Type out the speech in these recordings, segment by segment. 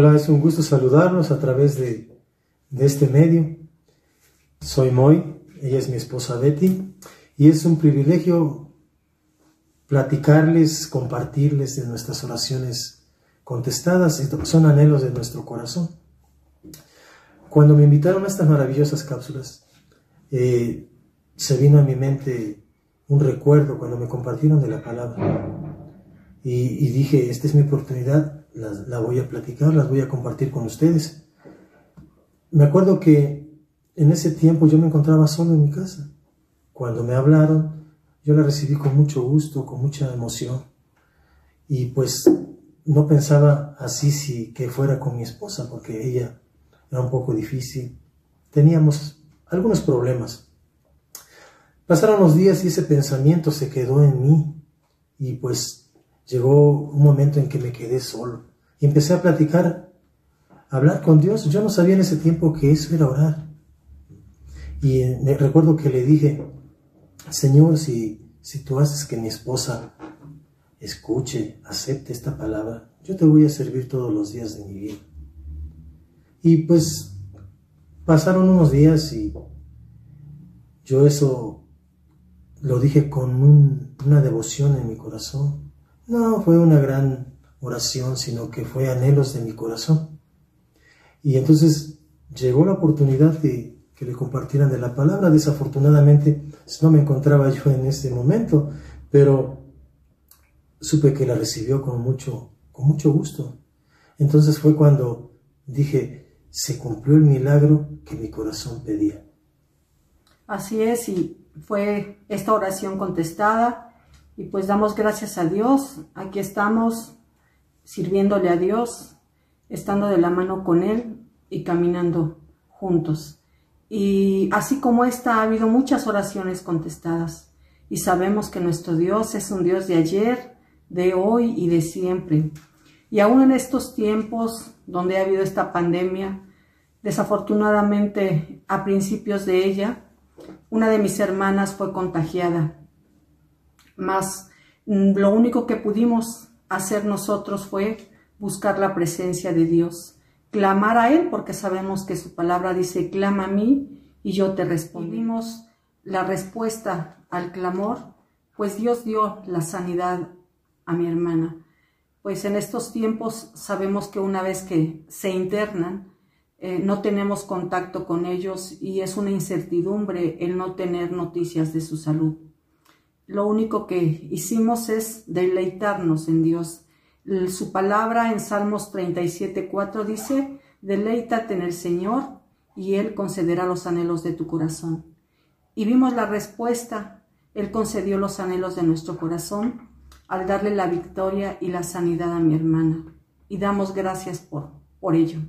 Hola, es un gusto saludarlos a través de, este medio. Soy Moy, ella es mi esposa Betty, y es un privilegio platicarles, compartirles de nuestras oraciones contestadas, son anhelos de nuestro corazón. Cuando me invitaron a estas maravillosas cápsulas, eh, se vino a mi mente un recuerdo cuando me compartieron de la palabra. Y, y dije, esta es mi oportunidad la voy a platicar, las voy a compartir con ustedes. Me acuerdo que en ese tiempo yo me encontraba solo en mi casa. Cuando me hablaron, yo la recibí con mucho gusto, con mucha emoción. Y pues no pensaba así si que fuera con mi esposa, porque ella era un poco difícil. Teníamos algunos problemas. Pasaron los días y ese pensamiento se quedó en mí y pues llegó un momento en que me quedé solo y empecé a platicar, a hablar con Dios. Yo no sabía en ese tiempo que eso era orar. Y me recuerdo que le dije, Señor, si, si tú haces que mi esposa escuche, acepte esta palabra, yo te voy a servir todos los días de mi vida. Y pues pasaron unos días y yo eso lo dije con una devoción en mi corazón. No fue una gran oración, sino que fue anhelos de mi corazón. Y entonces llegó la oportunidad de que le compartieran de la palabra. Desafortunadamente no me encontraba yo en ese momento, pero supe que la recibió con mucho, con mucho gusto. Entonces fue cuando dije, se cumplió el milagro que mi corazón pedía. Así es, y fue esta oración contestada y pues damos gracias a Dios. Aquí estamos sirviéndole a Dios, estando de la mano con Él y caminando juntos. Y así como esta, ha habido muchas oraciones contestadas. Y sabemos que nuestro Dios es un Dios de ayer, de hoy y de siempre. Y aún en estos tiempos donde ha habido esta pandemia, desafortunadamente a principios de ella, una de mis hermanas fue contagiada más mm, lo único que pudimos hacer nosotros fue buscar la presencia de Dios, clamar a Él, porque sabemos que su palabra dice, clama a mí y yo te respondimos la respuesta al clamor, pues Dios dio la sanidad a mi hermana. Pues en estos tiempos sabemos que una vez que se internan, eh, no tenemos contacto con ellos y es una incertidumbre el no tener noticias de su salud lo único que hicimos es deleitarnos en Dios. Su palabra en Salmos 37.4 dice, deleítate en el Señor y Él concederá los anhelos de tu corazón. Y vimos la respuesta, Él concedió los anhelos de nuestro corazón al darle la victoria y la sanidad a mi hermana. Y damos gracias por, por ello.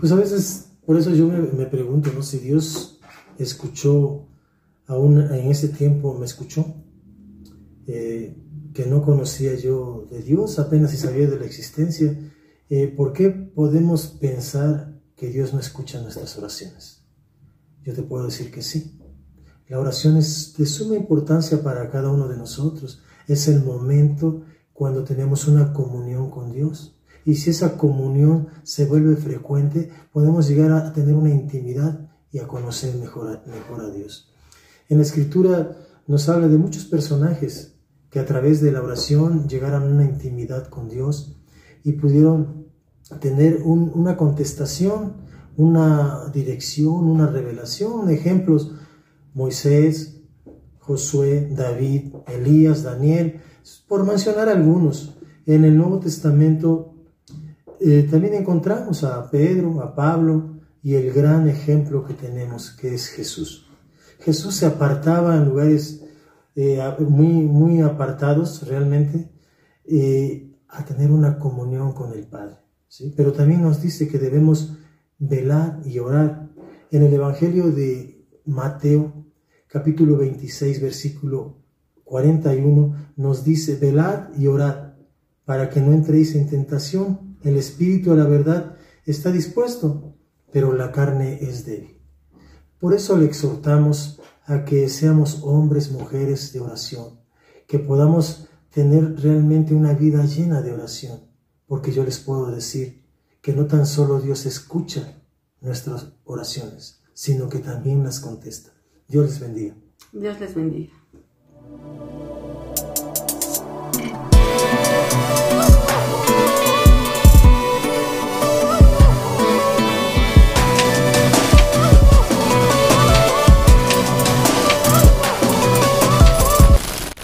Pues a veces, por eso yo me, me pregunto, ¿no? Si Dios escuchó aún en ese tiempo me escuchó, eh, que no conocía yo de Dios, apenas si sabía de la existencia. Eh, ¿Por qué podemos pensar que Dios no escucha nuestras oraciones? Yo te puedo decir que sí. La oración es de suma importancia para cada uno de nosotros. Es el momento cuando tenemos una comunión con Dios. Y si esa comunión se vuelve frecuente, podemos llegar a tener una intimidad y a conocer mejor mejor a Dios. En la escritura nos habla de muchos personajes que a través de la oración llegaron a una intimidad con Dios y pudieron tener una contestación, una dirección, una revelación. Ejemplos, Moisés, Josué, David, Elías, Daniel, por mencionar algunos. En el Nuevo Testamento eh, también encontramos a Pedro, a Pablo y el gran ejemplo que tenemos que es Jesús. Jesús se apartaba en lugares eh, muy, muy apartados realmente eh, a tener una comunión con el Padre. ¿sí? Pero también nos dice que debemos velar y orar. En el Evangelio de Mateo, capítulo 26, versículo 41, nos dice, velad y orad para que no entréis en tentación. El espíritu a la verdad está dispuesto, pero la carne es débil. Por eso le exhortamos a que seamos hombres, mujeres de oración, que podamos tener realmente una vida llena de oración, porque yo les puedo decir que no tan solo Dios escucha nuestras oraciones, sino que también las contesta. Dios les bendiga. Dios les bendiga.